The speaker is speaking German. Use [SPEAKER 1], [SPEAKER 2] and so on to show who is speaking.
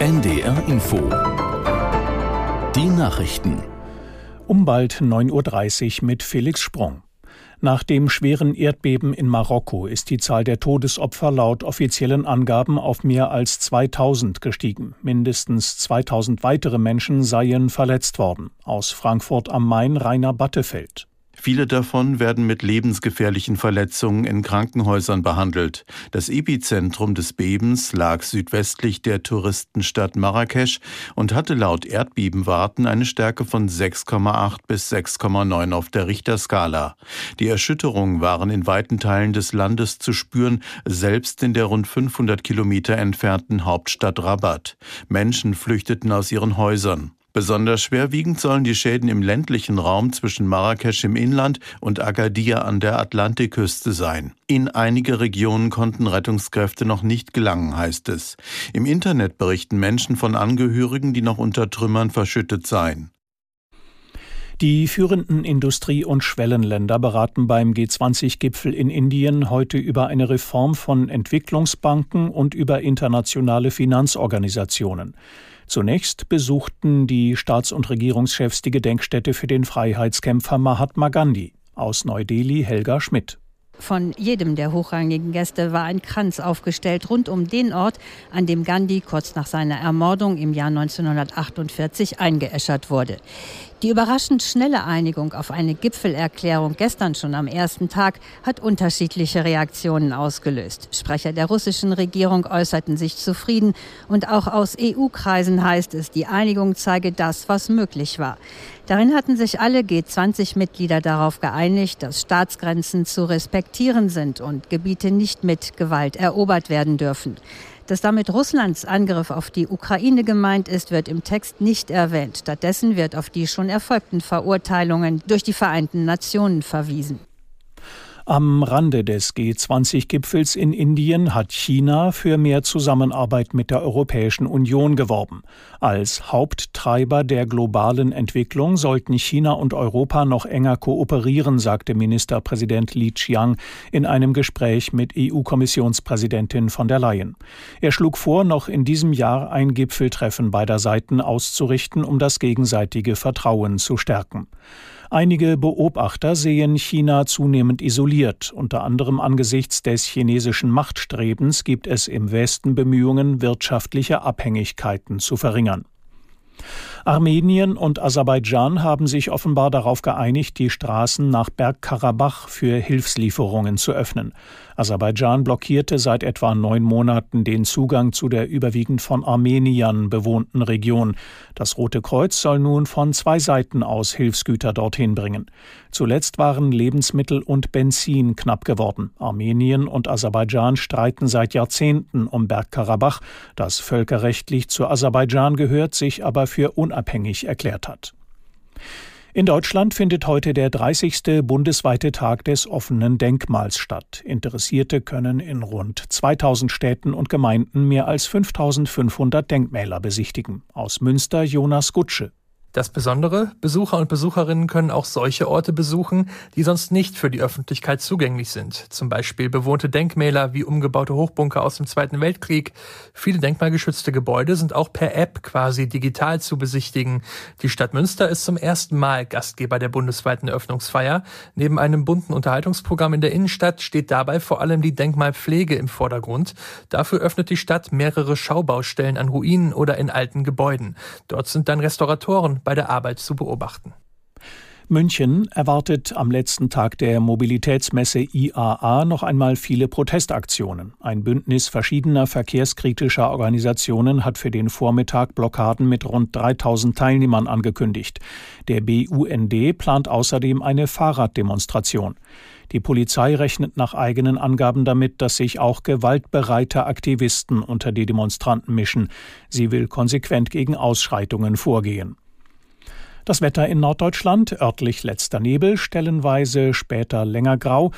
[SPEAKER 1] NDR Info. Die Nachrichten.
[SPEAKER 2] Um bald 9.30 Uhr mit Felix Sprung. Nach dem schweren Erdbeben in Marokko ist die Zahl der Todesopfer laut offiziellen Angaben auf mehr als 2000 gestiegen. Mindestens 2000 weitere Menschen seien verletzt worden. Aus Frankfurt am Main Rainer Battefeld.
[SPEAKER 3] Viele davon werden mit lebensgefährlichen Verletzungen in Krankenhäusern behandelt. Das Epizentrum des Bebens lag südwestlich der Touristenstadt Marrakesch und hatte laut Erdbebenwarten eine Stärke von 6,8 bis 6,9 auf der Richterskala. Die Erschütterungen waren in weiten Teilen des Landes zu spüren, selbst in der rund 500 Kilometer entfernten Hauptstadt Rabat. Menschen flüchteten aus ihren Häusern. Besonders schwerwiegend sollen die Schäden im ländlichen Raum zwischen Marrakesch im Inland und Agadir an der Atlantikküste sein. In einige Regionen konnten Rettungskräfte noch nicht gelangen, heißt es. Im Internet berichten Menschen von Angehörigen, die noch unter Trümmern verschüttet seien.
[SPEAKER 2] Die führenden Industrie- und Schwellenländer beraten beim G20-Gipfel in Indien heute über eine Reform von Entwicklungsbanken und über internationale Finanzorganisationen. Zunächst besuchten die Staats- und Regierungschefs die Gedenkstätte für den Freiheitskämpfer Mahatma Gandhi. Aus Neu-Delhi Helga Schmidt.
[SPEAKER 4] Von jedem der hochrangigen Gäste war ein Kranz aufgestellt rund um den Ort, an dem Gandhi kurz nach seiner Ermordung im Jahr 1948 eingeäschert wurde. Die überraschend schnelle Einigung auf eine Gipfelerklärung gestern schon am ersten Tag hat unterschiedliche Reaktionen ausgelöst. Sprecher der russischen Regierung äußerten sich zufrieden und auch aus EU-Kreisen heißt es, die Einigung zeige das, was möglich war. Darin hatten sich alle G20-Mitglieder darauf geeinigt, dass Staatsgrenzen zu respektieren sind und Gebiete nicht mit Gewalt erobert werden dürfen. Dass damit Russlands Angriff auf die Ukraine gemeint ist, wird im Text nicht erwähnt. Stattdessen wird auf die schon erfolgten Verurteilungen durch die Vereinten Nationen verwiesen.
[SPEAKER 2] Am Rande des G20-Gipfels in Indien hat China für mehr Zusammenarbeit mit der Europäischen Union geworben. Als Haupttreiber der globalen Entwicklung sollten China und Europa noch enger kooperieren, sagte Ministerpräsident Li Qiang in einem Gespräch mit EU-Kommissionspräsidentin von der Leyen. Er schlug vor, noch in diesem Jahr ein Gipfeltreffen beider Seiten auszurichten, um das gegenseitige Vertrauen zu stärken. Einige Beobachter sehen China zunehmend isoliert. Unter anderem angesichts des chinesischen Machtstrebens gibt es im Westen Bemühungen, wirtschaftliche Abhängigkeiten zu verringern. Armenien und Aserbaidschan haben sich offenbar darauf geeinigt, die Straßen nach Bergkarabach für Hilfslieferungen zu öffnen. Aserbaidschan blockierte seit etwa neun Monaten den Zugang zu der überwiegend von Armeniern bewohnten Region. Das Rote Kreuz soll nun von zwei Seiten aus Hilfsgüter dorthin bringen. Zuletzt waren Lebensmittel und Benzin knapp geworden. Armenien und Aserbaidschan streiten seit Jahrzehnten um Bergkarabach, das völkerrechtlich zu Aserbaidschan gehört, sich aber für unabhängig erklärt hat. In Deutschland findet heute der 30. bundesweite Tag des offenen Denkmals statt. Interessierte können in rund 2000 Städten und Gemeinden mehr als 5500 Denkmäler besichtigen. Aus Münster Jonas Gutsche.
[SPEAKER 5] Das Besondere, Besucher und Besucherinnen können auch solche Orte besuchen, die sonst nicht für die Öffentlichkeit zugänglich sind. Zum Beispiel bewohnte Denkmäler wie umgebaute Hochbunker aus dem Zweiten Weltkrieg. Viele denkmalgeschützte Gebäude sind auch per App quasi digital zu besichtigen. Die Stadt Münster ist zum ersten Mal Gastgeber der bundesweiten Eröffnungsfeier. Neben einem bunten Unterhaltungsprogramm in der Innenstadt steht dabei vor allem die Denkmalpflege im Vordergrund. Dafür öffnet die Stadt mehrere Schaubaustellen an Ruinen oder in alten Gebäuden. Dort sind dann Restauratoren bei der Arbeit zu beobachten.
[SPEAKER 2] München erwartet am letzten Tag der Mobilitätsmesse IAA noch einmal viele Protestaktionen. Ein Bündnis verschiedener verkehrskritischer Organisationen hat für den Vormittag Blockaden mit rund 3000 Teilnehmern angekündigt. Der BUND plant außerdem eine Fahrraddemonstration. Die Polizei rechnet nach eigenen Angaben damit, dass sich auch gewaltbereite Aktivisten unter die Demonstranten mischen. Sie will konsequent gegen Ausschreitungen vorgehen. Das Wetter in Norddeutschland, örtlich letzter Nebel, stellenweise später länger grau,